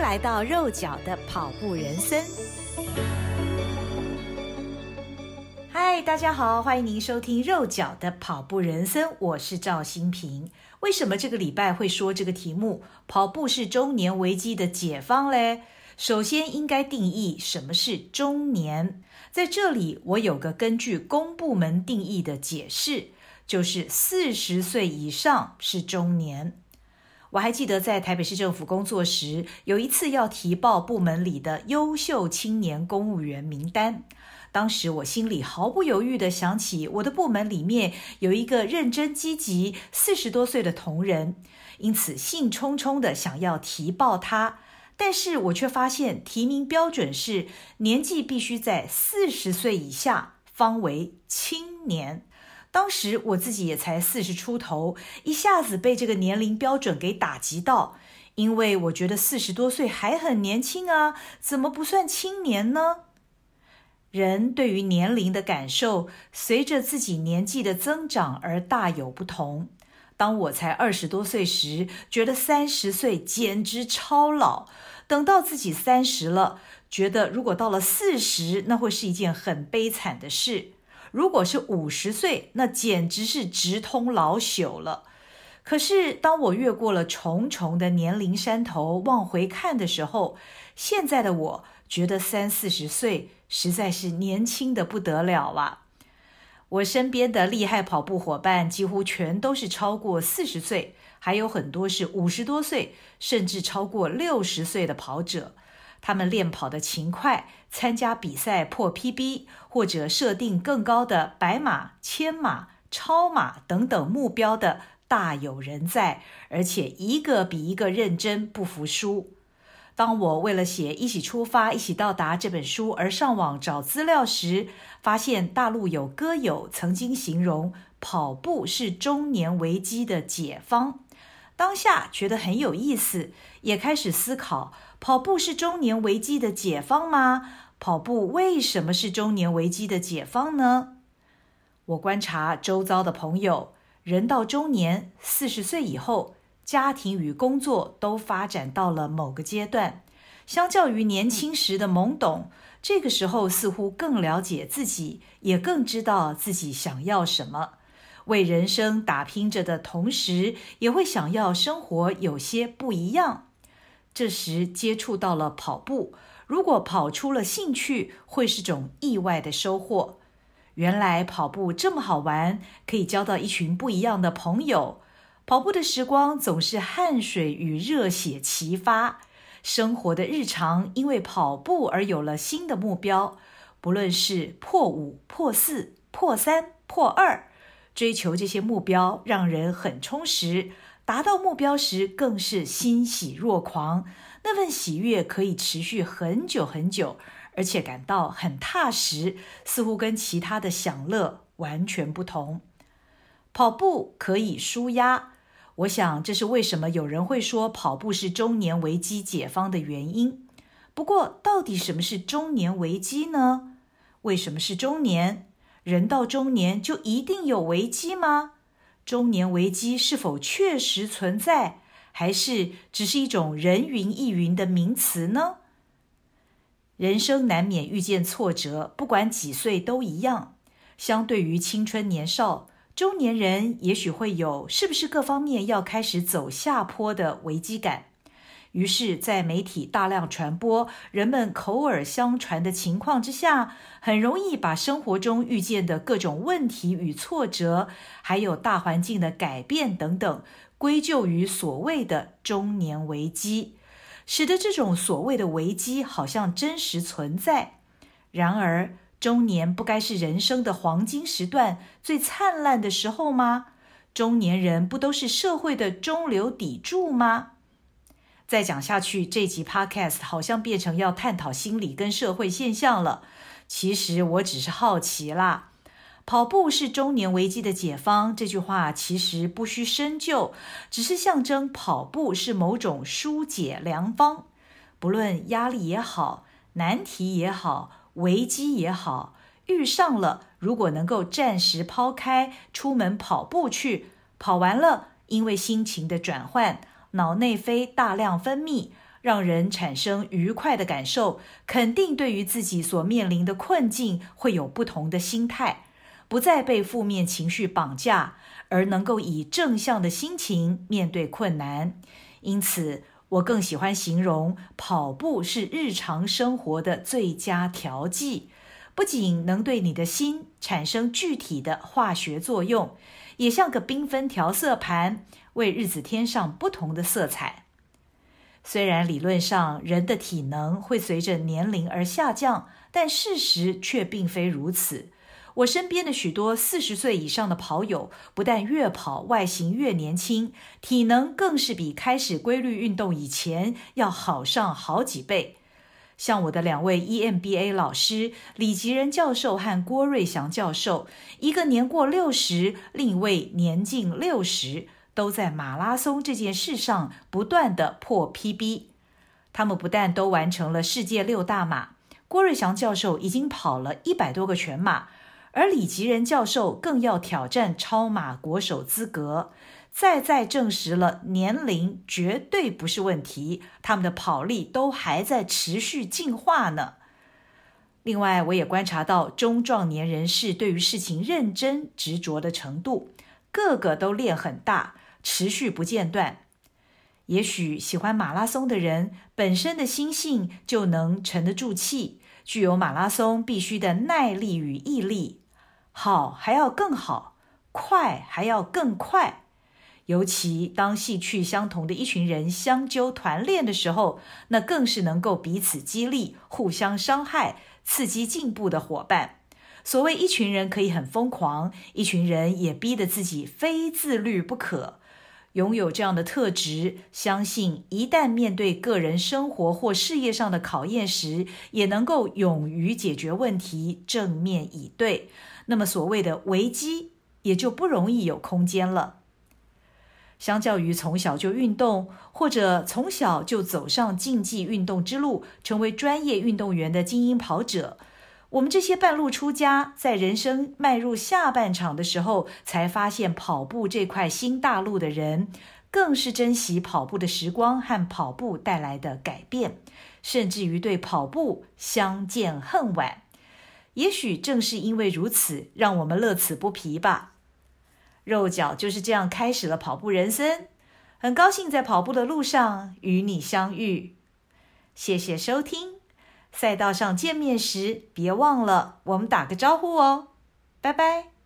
来到肉脚的跑步人生。嗨，大家好，欢迎您收听肉脚的跑步人生，我是赵新平。为什么这个礼拜会说这个题目？跑步是中年危机的解放嘞？首先应该定义什么是中年。在这里，我有个根据公部门定义的解释，就是四十岁以上是中年。我还记得在台北市政府工作时，有一次要提报部门里的优秀青年公务员名单。当时我心里毫不犹豫地想起，我的部门里面有一个认真积极、四十多岁的同仁，因此兴冲冲地想要提报他。但是我却发现提名标准是年纪必须在四十岁以下，方为青年。当时我自己也才四十出头，一下子被这个年龄标准给打击到，因为我觉得四十多岁还很年轻啊，怎么不算青年呢？人对于年龄的感受，随着自己年纪的增长而大有不同。当我才二十多岁时，觉得三十岁简直超老；等到自己三十了，觉得如果到了四十，那会是一件很悲惨的事。如果是五十岁，那简直是直通老朽了。可是，当我越过了重重的年龄山头，往回看的时候，现在的我觉得三四十岁实在是年轻的不得了啊！我身边的厉害跑步伙伴几乎全都是超过四十岁，还有很多是五十多岁，甚至超过六十岁的跑者。他们练跑的勤快，参加比赛破 PB，或者设定更高的百马、千马、超马等等目标的大有人在，而且一个比一个认真，不服输。当我为了写《一起出发，一起到达》这本书而上网找资料时，发现大陆有歌友曾经形容跑步是中年危机的解方。当下觉得很有意思，也开始思考。跑步是中年危机的解放吗？跑步为什么是中年危机的解放呢？我观察周遭的朋友，人到中年，四十岁以后，家庭与工作都发展到了某个阶段，相较于年轻时的懵懂，这个时候似乎更了解自己，也更知道自己想要什么。为人生打拼着的同时，也会想要生活有些不一样。这时接触到了跑步，如果跑出了兴趣，会是种意外的收获。原来跑步这么好玩，可以交到一群不一样的朋友。跑步的时光总是汗水与热血齐发，生活的日常因为跑步而有了新的目标，不论是破五、破四、破三、破二，追求这些目标让人很充实。达到目标时，更是欣喜若狂，那份喜悦可以持续很久很久，而且感到很踏实，似乎跟其他的享乐完全不同。跑步可以舒压，我想这是为什么有人会说跑步是中年危机解方的原因。不过，到底什么是中年危机呢？为什么是中年？人到中年就一定有危机吗？中年危机是否确实存在，还是只是一种人云亦云的名词呢？人生难免遇见挫折，不管几岁都一样。相对于青春年少，中年人也许会有是不是各方面要开始走下坡的危机感。于是，在媒体大量传播、人们口耳相传的情况之下，很容易把生活中遇见的各种问题与挫折，还有大环境的改变等等，归咎于所谓的中年危机，使得这种所谓的危机好像真实存在。然而，中年不该是人生的黄金时段、最灿烂的时候吗？中年人不都是社会的中流砥柱吗？再讲下去，这集 Podcast 好像变成要探讨心理跟社会现象了。其实我只是好奇啦。跑步是中年危机的解方，这句话其实不需深究，只是象征跑步是某种纾解良方。不论压力也好，难题也好，危机也好，遇上了，如果能够暂时抛开，出门跑步去，跑完了，因为心情的转换。脑内啡大量分泌，让人产生愉快的感受，肯定对于自己所面临的困境会有不同的心态，不再被负面情绪绑架，而能够以正向的心情面对困难。因此，我更喜欢形容跑步是日常生活的最佳调剂，不仅能对你的心产生具体的化学作用，也像个缤纷调色盘，为日子添上不同的色彩。虽然理论上人的体能会随着年龄而下降，但事实却并非如此。我身边的许多四十岁以上的跑友，不但越跑外形越年轻，体能更是比开始规律运动以前要好上好几倍。像我的两位 EMBA 老师李吉仁教授和郭瑞祥教授，一个年过六十，另一位年近六十，都在马拉松这件事上不断地破 PB。他们不但都完成了世界六大马，郭瑞祥教授已经跑了一百多个全马。而李吉仁教授更要挑战超马国手资格，再再证实了年龄绝对不是问题，他们的跑力都还在持续进化呢。另外，我也观察到中壮年人士对于事情认真执着的程度，个个都练很大，持续不间断。也许喜欢马拉松的人本身的心性就能沉得住气，具有马拉松必须的耐力与毅力。好还要更好，快还要更快。尤其当兴趣相同的一群人相纠团练的时候，那更是能够彼此激励、互相伤害、刺激进步的伙伴。所谓一群人可以很疯狂，一群人也逼得自己非自律不可。拥有这样的特质，相信一旦面对个人生活或事业上的考验时，也能够勇于解决问题，正面以对。那么，所谓的危机也就不容易有空间了。相较于从小就运动，或者从小就走上竞技运动之路，成为专业运动员的精英跑者，我们这些半路出家，在人生迈入下半场的时候，才发现跑步这块新大陆的人，更是珍惜跑步的时光和跑步带来的改变，甚至于对跑步相见恨晚。也许正是因为如此，让我们乐此不疲吧。肉脚就是这样开始了跑步人生，很高兴在跑步的路上与你相遇。谢谢收听，赛道上见面时别忘了我们打个招呼哦，拜拜。